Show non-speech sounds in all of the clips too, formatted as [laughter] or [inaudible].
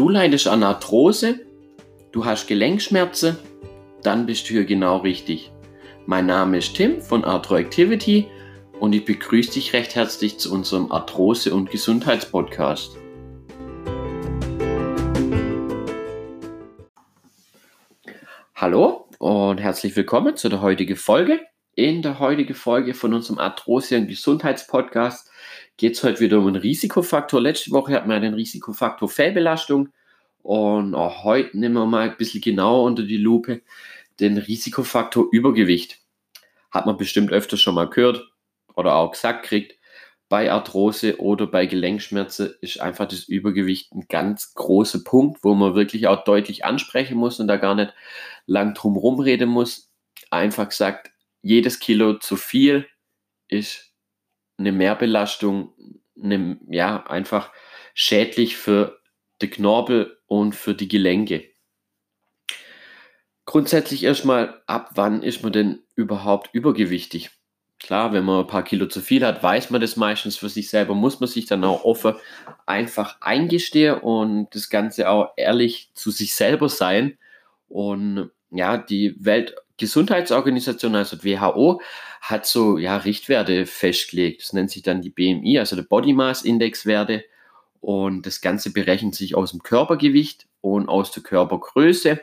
Du leidest an Arthrose, du hast Gelenkschmerzen, dann bist du hier genau richtig. Mein Name ist Tim von Arthroactivity und ich begrüße dich recht herzlich zu unserem Arthrose- und Gesundheitspodcast. Hallo und herzlich willkommen zu der heutigen Folge. In der heutigen Folge von unserem Arthrose- und Gesundheitspodcast geht es heute wieder um einen Risikofaktor. Letzte Woche hatten wir den Risikofaktor Fehlbelastung und auch heute nehmen wir mal ein bisschen genauer unter die Lupe den Risikofaktor Übergewicht. Hat man bestimmt öfter schon mal gehört oder auch gesagt kriegt. Bei Arthrose oder bei Gelenkschmerzen ist einfach das Übergewicht ein ganz großer Punkt, wo man wirklich auch deutlich ansprechen muss und da gar nicht lang drum rumreden muss. Einfach gesagt, jedes Kilo zu viel ist eine Mehrbelastung, eine, ja, einfach schädlich für die Knorpel und für die Gelenke. Grundsätzlich erstmal, ab wann ist man denn überhaupt übergewichtig? Klar, wenn man ein paar Kilo zu viel hat, weiß man das meistens für sich selber, muss man sich dann auch offen einfach eingestehen und das Ganze auch ehrlich zu sich selber sein. Und ja, die Weltgesundheitsorganisation, also WHO, hat so ja, Richtwerte festgelegt. Das nennt sich dann die BMI, also der Body Mass Index Werte. Und das Ganze berechnet sich aus dem Körpergewicht und aus der Körpergröße.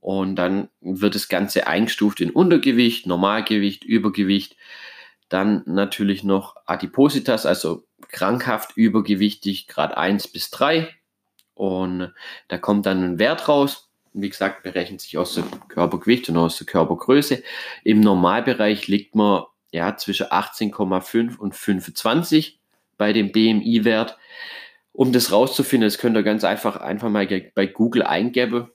Und dann wird das Ganze eingestuft in Untergewicht, Normalgewicht, Übergewicht. Dann natürlich noch Adipositas, also krankhaft übergewichtig, Grad 1 bis 3. Und da kommt dann ein Wert raus wie gesagt, berechnet sich aus dem Körpergewicht und aus der Körpergröße. Im Normalbereich liegt man ja zwischen 18,5 und 25 bei dem BMI-Wert. Um das rauszufinden, das könnt ihr ganz einfach einfach mal bei Google eingeben.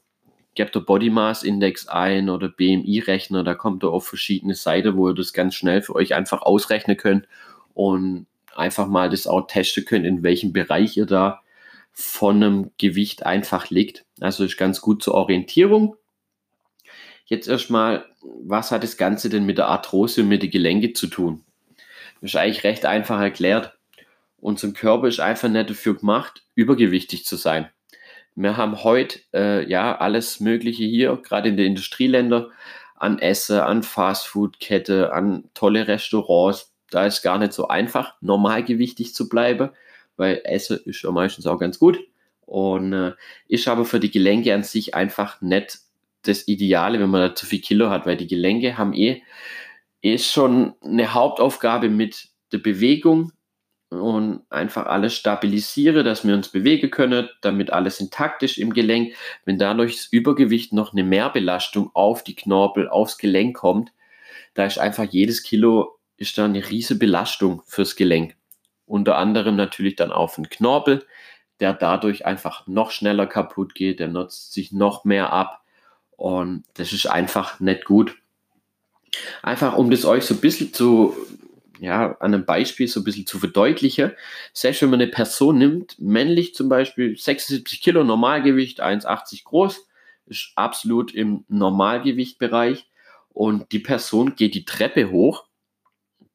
Gebt der Body Mass Index ein oder BMI-Rechner, da kommt ihr auf verschiedene Seiten, wo ihr das ganz schnell für euch einfach ausrechnen könnt und einfach mal das auch testen könnt, in welchem Bereich ihr da von einem Gewicht einfach liegt. Also ist ganz gut zur Orientierung. Jetzt erstmal, was hat das Ganze denn mit der Arthrose und mit den Gelenken zu tun? Das ist eigentlich recht einfach erklärt. Unser Körper ist einfach nicht dafür gemacht, übergewichtig zu sein. Wir haben heute äh, ja alles Mögliche hier, gerade in den Industrieländern, an Essen, an Fastfood-Kette, an tolle Restaurants. Da ist gar nicht so einfach, normalgewichtig zu bleiben weil Essen ist ja meistens auch ganz gut. Und äh, ist aber für die Gelenke an sich einfach nicht das Ideale, wenn man da zu viel Kilo hat, weil die Gelenke haben eh, eh schon eine Hauptaufgabe mit der Bewegung und einfach alles stabilisiere, dass wir uns bewegen können, damit alles intakt ist im Gelenk. Wenn dadurch das Übergewicht noch eine Mehrbelastung auf die Knorpel, aufs Gelenk kommt, da ist einfach jedes Kilo ist da eine riesige Belastung fürs Gelenk unter anderem natürlich dann auf den Knorpel, der dadurch einfach noch schneller kaputt geht, der nutzt sich noch mehr ab. Und das ist einfach nicht gut. Einfach um das euch so ein bisschen zu, ja, an einem Beispiel so ein bisschen zu verdeutlichen, selbst wenn man eine Person nimmt, männlich zum Beispiel 76 Kilo Normalgewicht, 1,80 groß, ist absolut im Normalgewichtbereich. Und die Person geht die Treppe hoch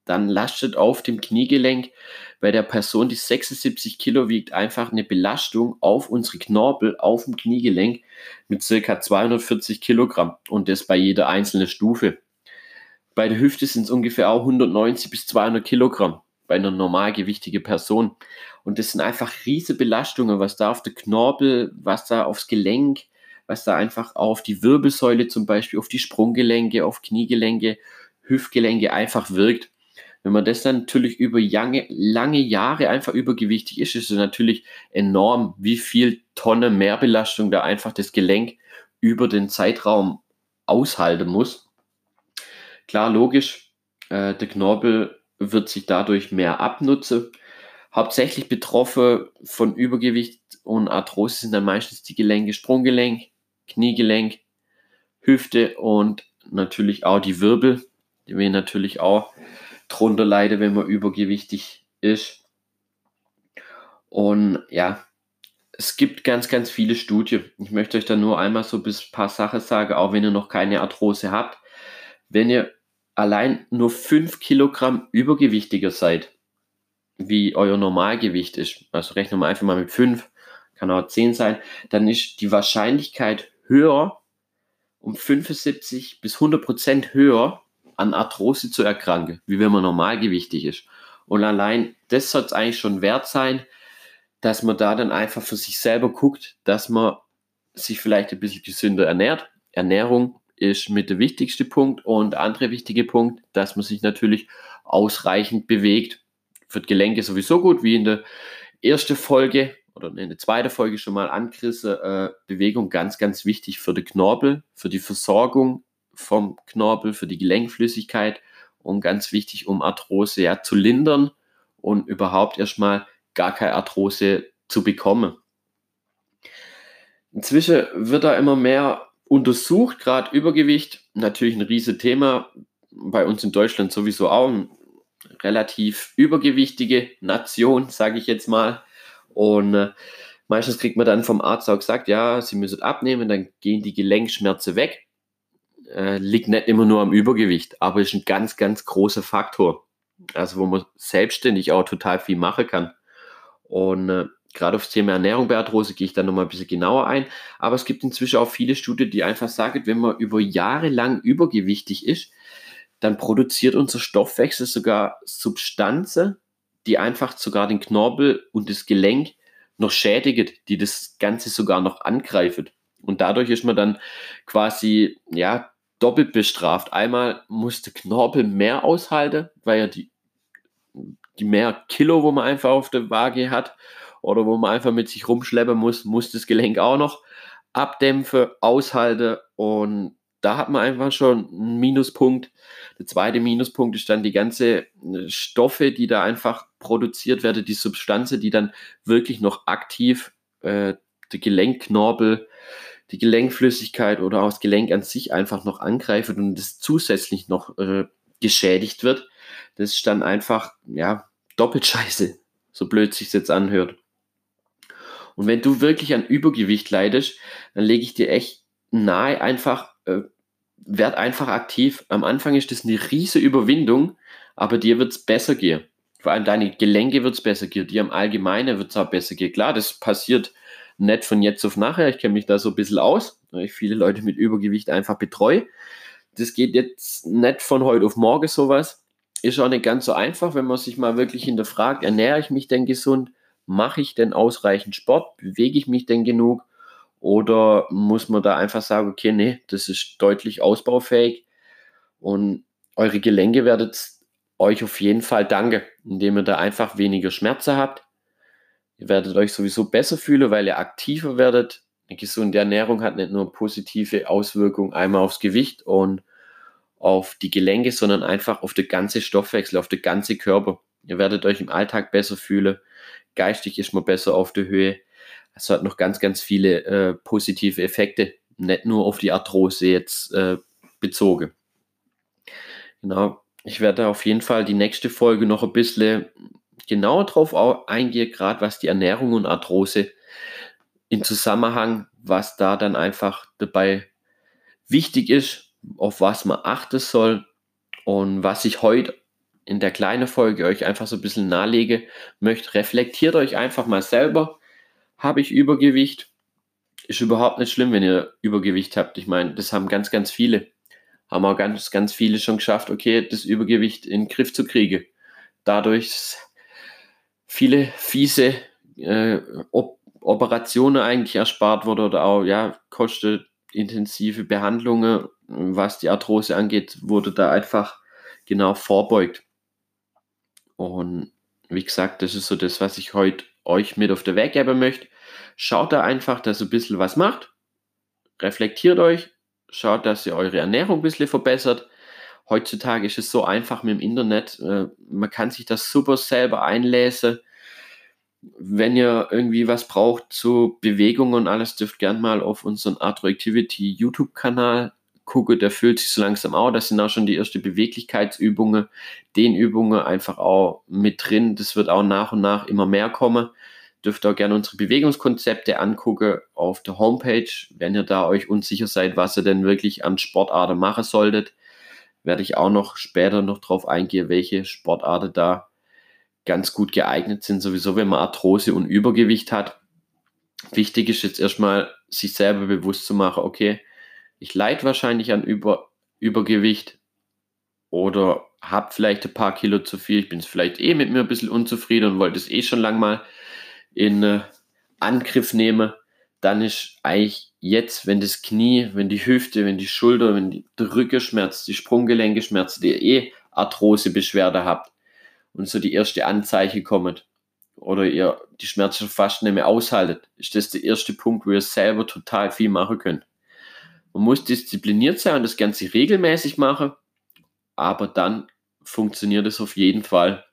dann lastet auf dem Kniegelenk bei der Person, die 76 Kilo wiegt, einfach eine Belastung auf unsere Knorpel, auf dem Kniegelenk mit circa 240 Kilogramm und das bei jeder einzelnen Stufe. Bei der Hüfte sind es ungefähr auch 190 bis 200 Kilogramm bei einer normalgewichtigen Person. Und das sind einfach riesige Belastungen, was da auf der Knorpel, was da aufs Gelenk, was da einfach auf die Wirbelsäule zum Beispiel, auf die Sprunggelenke, auf Kniegelenke, Hüftgelenke einfach wirkt. Wenn man das dann natürlich über lange, lange Jahre einfach übergewichtig ist, ist es natürlich enorm, wie viel Tonnen Mehrbelastung da einfach das Gelenk über den Zeitraum aushalten muss. Klar, logisch, äh, der Knorpel wird sich dadurch mehr abnutzen. Hauptsächlich betroffen von Übergewicht und Arthrose sind dann meistens die Gelenke, Sprunggelenk, Kniegelenk, Hüfte und natürlich auch die Wirbel, die wir natürlich auch drunter leide, wenn man übergewichtig ist. Und ja, es gibt ganz, ganz viele Studien. Ich möchte euch da nur einmal so ein paar Sachen sagen, auch wenn ihr noch keine Arthrose habt. Wenn ihr allein nur 5 Kilogramm übergewichtiger seid, wie euer Normalgewicht ist, also rechnen wir einfach mal mit 5, kann auch 10 sein, dann ist die Wahrscheinlichkeit höher, um 75 bis 100 Prozent höher an Arthrose zu erkranken, wie wenn man normalgewichtig ist. Und allein das soll es eigentlich schon wert sein, dass man da dann einfach für sich selber guckt, dass man sich vielleicht ein bisschen gesünder ernährt. Ernährung ist mit der wichtigste Punkt und der andere wichtige Punkt, dass man sich natürlich ausreichend bewegt. Für die Gelenke sowieso gut, wie in der ersten Folge oder in der zweiten Folge schon mal angerissen. Äh, Bewegung ganz, ganz wichtig für den Knorpel, für die Versorgung vom Knorpel, für die Gelenkflüssigkeit und ganz wichtig, um Arthrose ja zu lindern und überhaupt erstmal gar keine Arthrose zu bekommen. Inzwischen wird da immer mehr untersucht, gerade Übergewicht, natürlich ein riesiges Thema, bei uns in Deutschland sowieso auch eine relativ übergewichtige Nation, sage ich jetzt mal. Und äh, meistens kriegt man dann vom Arzt auch gesagt, ja, Sie müssen abnehmen, dann gehen die Gelenkschmerzen weg. Äh, liegt nicht immer nur am Übergewicht, aber ist ein ganz, ganz großer Faktor. Also wo man selbstständig auch total viel machen kann. Und äh, gerade aufs Thema Ernährung bei Arthrose gehe ich dann nochmal ein bisschen genauer ein. Aber es gibt inzwischen auch viele Studien, die einfach sagen, wenn man über Jahre lang übergewichtig ist, dann produziert unser Stoffwechsel sogar Substanzen, die einfach sogar den Knorpel und das Gelenk noch schädigen, die das Ganze sogar noch angreifen. Und dadurch ist man dann quasi, ja, doppelt bestraft. Einmal muss der Knorpel mehr aushalten, weil er die, die mehr Kilo, wo man einfach auf der Waage hat oder wo man einfach mit sich rumschleppen muss, muss das Gelenk auch noch abdämpfen, aushalten und da hat man einfach schon einen Minuspunkt. Der zweite Minuspunkt ist dann die ganze äh, Stoffe, die da einfach produziert werden, die Substanzen, die dann wirklich noch aktiv äh, die Gelenkknorpel, die Gelenkflüssigkeit oder auch das Gelenk an sich einfach noch angreifen und das zusätzlich noch äh, geschädigt wird. Das ist dann einfach, ja, doppelt [laughs] scheiße, so blöd sich jetzt anhört. Und wenn du wirklich an Übergewicht leidest, dann lege ich dir echt nahe, einfach äh, werd einfach aktiv. Am Anfang ist das eine riesige Überwindung, aber dir wird es besser gehen. Vor allem deine Gelenke wird es besser gehen, dir im Allgemeinen wird es auch besser gehen. Klar, das passiert nicht von jetzt auf nachher. Ich kenne mich da so ein bisschen aus, weil ich viele Leute mit Übergewicht einfach betreue. Das geht jetzt nicht von heute auf morgen sowas. Ist auch nicht ganz so einfach, wenn man sich mal wirklich hinterfragt, ernähre ich mich denn gesund? Mache ich denn ausreichend Sport? Bewege ich mich denn genug? Oder muss man da einfach sagen, okay, nee, das ist deutlich ausbaufähig und eure Gelenke werdet euch auf jeden Fall danken, indem ihr da einfach weniger Schmerzen habt. Ihr werdet euch sowieso besser fühlen, weil ihr aktiver werdet. Eine gesunde Ernährung hat nicht nur positive Auswirkungen einmal aufs Gewicht und auf die Gelenke, sondern einfach auf den ganzen Stoffwechsel, auf den ganzen Körper. Ihr werdet euch im Alltag besser fühlen. Geistig ist man besser auf der Höhe es hat noch ganz, ganz viele äh, positive Effekte, nicht nur auf die Arthrose jetzt äh, bezogen. Genau, ich werde auf jeden Fall die nächste Folge noch ein bisschen genauer drauf eingehen, gerade was die Ernährung und Arthrose in Zusammenhang, was da dann einfach dabei wichtig ist, auf was man achten soll und was ich heute in der kleinen Folge euch einfach so ein bisschen nahelege möchte. Reflektiert euch einfach mal selber habe ich Übergewicht. Ist überhaupt nicht schlimm, wenn ihr Übergewicht habt. Ich meine, das haben ganz, ganz viele. Haben auch ganz, ganz viele schon geschafft, okay, das Übergewicht in den Griff zu kriegen. Dadurch viele fiese äh, Op Operationen eigentlich erspart wurde oder auch ja, kostenintensive Behandlungen, was die Arthrose angeht, wurde da einfach genau vorbeugt. Und wie gesagt, das ist so das, was ich heute euch mit auf den Weg geben möchte. Schaut da einfach, dass ihr ein bisschen was macht. Reflektiert euch. Schaut, dass ihr eure Ernährung ein bisschen verbessert. Heutzutage ist es so einfach mit dem Internet. Äh, man kann sich das super selber einlesen. Wenn ihr irgendwie was braucht zu Bewegung und alles, dürft gern mal auf unseren Arthroactivity YouTube-Kanal gucken. Der fühlt sich so langsam auch. Das sind auch schon die ersten Beweglichkeitsübungen, Dehnübungen einfach auch mit drin. Das wird auch nach und nach immer mehr kommen dürft auch gerne unsere Bewegungskonzepte angucken auf der Homepage. Wenn ihr da euch unsicher seid, was ihr denn wirklich an Sportarten machen solltet, werde ich auch noch später noch drauf eingehen, welche Sportarten da ganz gut geeignet sind. Sowieso, wenn man Arthrose und Übergewicht hat. wichtig ist jetzt erstmal, sich selber bewusst zu machen, okay, ich leide wahrscheinlich an Über Übergewicht oder habe vielleicht ein paar Kilo zu viel, ich bin vielleicht eh mit mir ein bisschen unzufrieden und wollte es eh schon lang mal in äh, Angriff nehmen, dann ist eigentlich jetzt, wenn das Knie, wenn die Hüfte, wenn die Schulter, wenn die, der Rücken die Sprunggelenke schmerzt, die eh Arthrose-Beschwerde habt und so die erste Anzeichen kommt oder ihr die Schmerzen fast nicht mehr aushaltet, ist das der erste Punkt, wo ihr selber total viel machen könnt. Man muss diszipliniert sein und das Ganze regelmäßig machen, aber dann funktioniert es auf jeden Fall.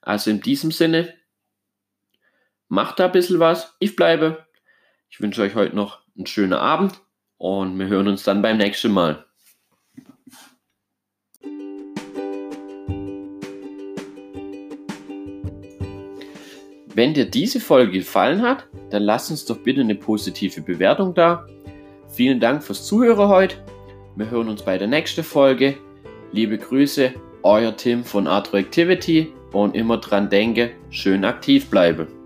Also in diesem Sinne, macht da ein bisschen was. Ich bleibe. Ich wünsche euch heute noch einen schönen Abend und wir hören uns dann beim nächsten Mal. Wenn dir diese Folge gefallen hat, dann lass uns doch bitte eine positive Bewertung da. Vielen Dank fürs Zuhören heute. Wir hören uns bei der nächsten Folge. Liebe Grüße, euer Tim von Atro Activity und immer dran denke, schön aktiv bleiben.